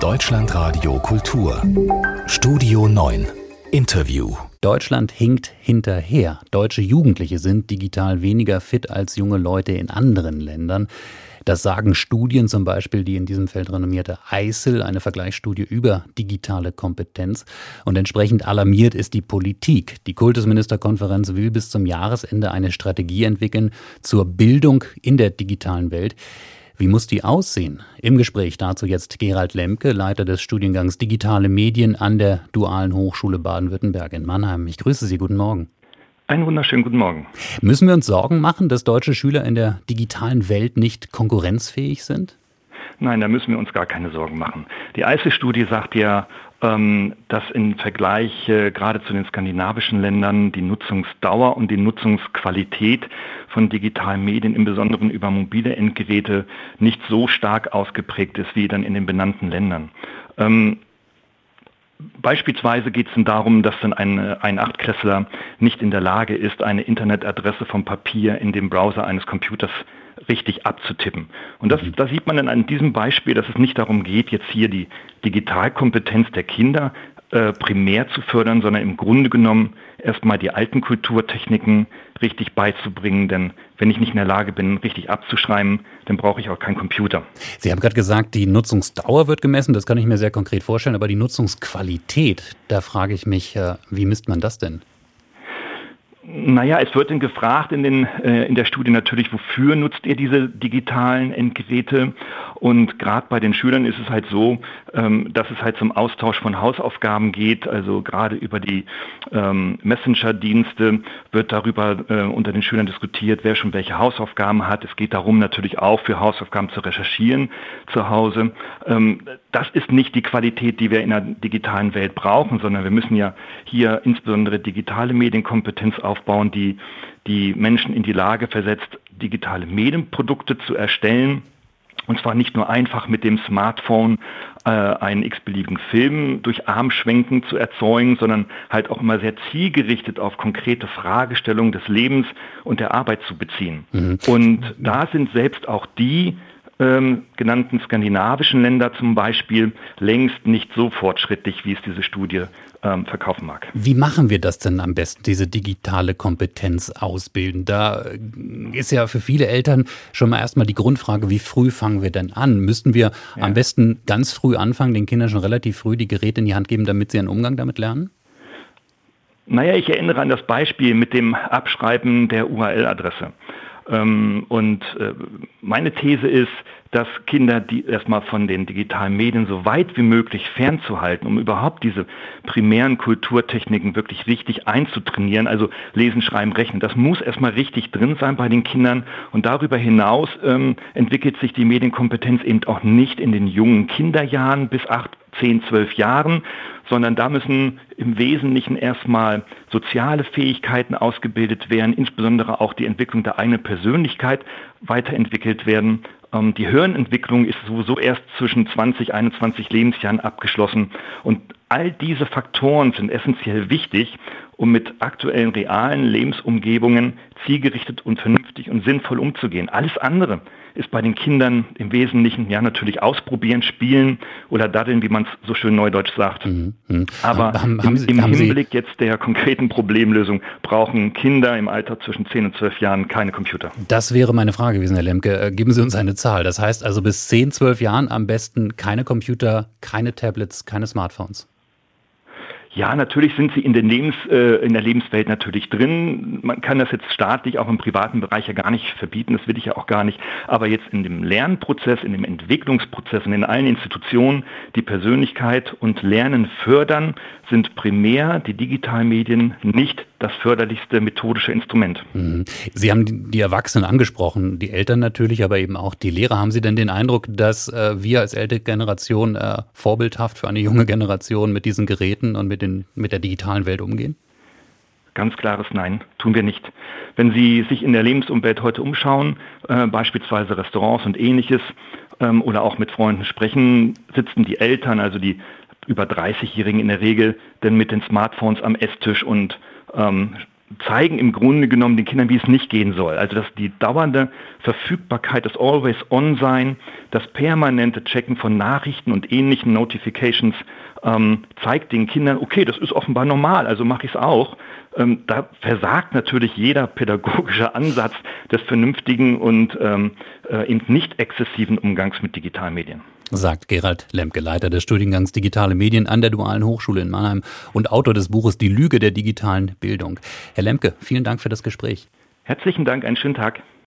Deutschlandradio Kultur. Studio 9. Interview. Deutschland hinkt hinterher. Deutsche Jugendliche sind digital weniger fit als junge Leute in anderen Ländern. Das sagen Studien zum Beispiel, die in diesem Feld renommierte ICEL, eine Vergleichsstudie über digitale Kompetenz. Und entsprechend alarmiert ist die Politik. Die Kultusministerkonferenz will bis zum Jahresende eine Strategie entwickeln zur Bildung in der digitalen Welt. Wie muss die aussehen? Im Gespräch dazu jetzt Gerald Lemke, Leiter des Studiengangs Digitale Medien an der Dualen Hochschule Baden-Württemberg in Mannheim. Ich grüße Sie, guten Morgen. Einen wunderschönen guten Morgen. Müssen wir uns Sorgen machen, dass deutsche Schüler in der digitalen Welt nicht konkurrenzfähig sind? Nein, da müssen wir uns gar keine Sorgen machen. Die ICE-Studie sagt ja, dass im Vergleich äh, gerade zu den skandinavischen Ländern die Nutzungsdauer und die Nutzungsqualität von digitalen Medien, im Besonderen über mobile Endgeräte, nicht so stark ausgeprägt ist wie dann in den benannten Ländern. Ähm, Beispielsweise geht es dann darum, dass dann ein, ein Achtklässler nicht in der Lage ist, eine Internetadresse vom Papier in dem Browser eines Computers richtig abzutippen. Und das, mhm. da sieht man dann an diesem Beispiel, dass es nicht darum geht, jetzt hier die Digitalkompetenz der Kinder äh, primär zu fördern, sondern im Grunde genommen erstmal die alten Kulturtechniken richtig beizubringen. Denn wenn ich nicht in der Lage bin, richtig abzuschreiben, dann brauche ich auch keinen Computer. Sie haben gerade gesagt, die Nutzungsdauer wird gemessen. Das kann ich mir sehr konkret vorstellen. Aber die Nutzungsqualität, da frage ich mich, äh, wie misst man das denn? Naja, es wird dann gefragt in, den, äh, in der Studie natürlich, wofür nutzt ihr diese digitalen Endgeräte? Und gerade bei den Schülern ist es halt so, ähm, dass es halt zum Austausch von Hausaufgaben geht. Also gerade über die ähm, Messenger-Dienste wird darüber äh, unter den Schülern diskutiert, wer schon welche Hausaufgaben hat. Es geht darum natürlich auch für Hausaufgaben zu recherchieren zu Hause. Ähm, das ist nicht die Qualität, die wir in der digitalen Welt brauchen, sondern wir müssen ja hier insbesondere digitale Medienkompetenz aufbauen, die die Menschen in die Lage versetzt, digitale Medienprodukte zu erstellen und zwar nicht nur einfach mit dem Smartphone äh, einen x-beliebigen Film durch Armschwenken zu erzeugen, sondern halt auch immer sehr zielgerichtet auf konkrete Fragestellungen des Lebens und der Arbeit zu beziehen. Mhm. Und da sind selbst auch die ähm, genannten skandinavischen Länder zum Beispiel längst nicht so fortschrittlich, wie es diese Studie ähm, verkaufen mag. Wie machen wir das denn am besten, diese digitale Kompetenz ausbilden? Da äh, ist ja für viele Eltern schon mal erstmal die Grundfrage, wie früh fangen wir denn an? Müssten wir ja. am besten ganz früh anfangen, den Kindern schon relativ früh die Geräte in die Hand geben, damit sie einen Umgang damit lernen? Naja, ich erinnere an das Beispiel mit dem Abschreiben der URL-Adresse. Ähm, und äh, meine These ist, dass Kinder die erstmal von den digitalen Medien so weit wie möglich fernzuhalten, um überhaupt diese primären Kulturtechniken wirklich richtig einzutrainieren, also lesen, schreiben, rechnen. Das muss erstmal richtig drin sein bei den Kindern und darüber hinaus ähm, entwickelt sich die Medienkompetenz eben auch nicht in den jungen Kinderjahren bis acht 10, 12 Jahren, sondern da müssen im Wesentlichen erstmal soziale Fähigkeiten ausgebildet werden, insbesondere auch die Entwicklung der eigenen Persönlichkeit weiterentwickelt werden. Ähm, die Hirnentwicklung ist sowieso erst zwischen 20, 21 Lebensjahren abgeschlossen. Und all diese Faktoren sind essentiell wichtig, um mit aktuellen realen Lebensumgebungen zielgerichtet und vernünftig und sinnvoll umzugehen. Alles andere ist bei den Kindern im Wesentlichen ja natürlich ausprobieren, spielen oder daddeln, wie man es so schön neudeutsch sagt. Mhm. Mhm. Aber haben, haben Sie, im, Hinblick Sie jetzt der konkreten Problemlösung brauchen Kinder im Alter zwischen 10 und 12 Jahren keine Computer. Das wäre meine Frage gewesen, Herr Lemke. Äh, geben Sie uns eine Zahl. Das heißt also bis 10, 12 Jahren am besten keine Computer, keine Tablets, keine Smartphones. Ja, natürlich sind sie in der, Lebens, äh, in der Lebenswelt natürlich drin. Man kann das jetzt staatlich auch im privaten Bereich ja gar nicht verbieten, das will ich ja auch gar nicht. Aber jetzt in dem Lernprozess, in dem Entwicklungsprozess und in allen Institutionen, die Persönlichkeit und Lernen fördern, sind primär die digitalen Medien nicht das förderlichste methodische Instrument. Mhm. Sie haben die Erwachsenen angesprochen, die Eltern natürlich, aber eben auch die Lehrer. Haben Sie denn den Eindruck, dass äh, wir als ältere Generation äh, vorbildhaft für eine junge Generation mit diesen Geräten und mit, den, mit der digitalen Welt umgehen? Ganz klares Nein, tun wir nicht. Wenn Sie sich in der Lebensumwelt heute umschauen, äh, beispielsweise Restaurants und ähnliches, ähm, oder auch mit Freunden sprechen, sitzen die Eltern, also die über 30-Jährigen in der Regel, denn mit den Smartphones am Esstisch und ähm, zeigen im Grunde genommen den Kindern, wie es nicht gehen soll. Also dass die dauernde Verfügbarkeit, das Always-On-Sein, das permanente Checken von Nachrichten und ähnlichen Notifications ähm, zeigt den Kindern, okay, das ist offenbar normal, also mache ich es auch. Ähm, da versagt natürlich jeder pädagogische Ansatz des vernünftigen und ähm, äh, nicht exzessiven Umgangs mit digitalen Medien sagt Gerald Lemke, Leiter des Studiengangs Digitale Medien an der Dualen Hochschule in Mannheim und Autor des Buches Die Lüge der digitalen Bildung. Herr Lemke, vielen Dank für das Gespräch. Herzlichen Dank, einen schönen Tag.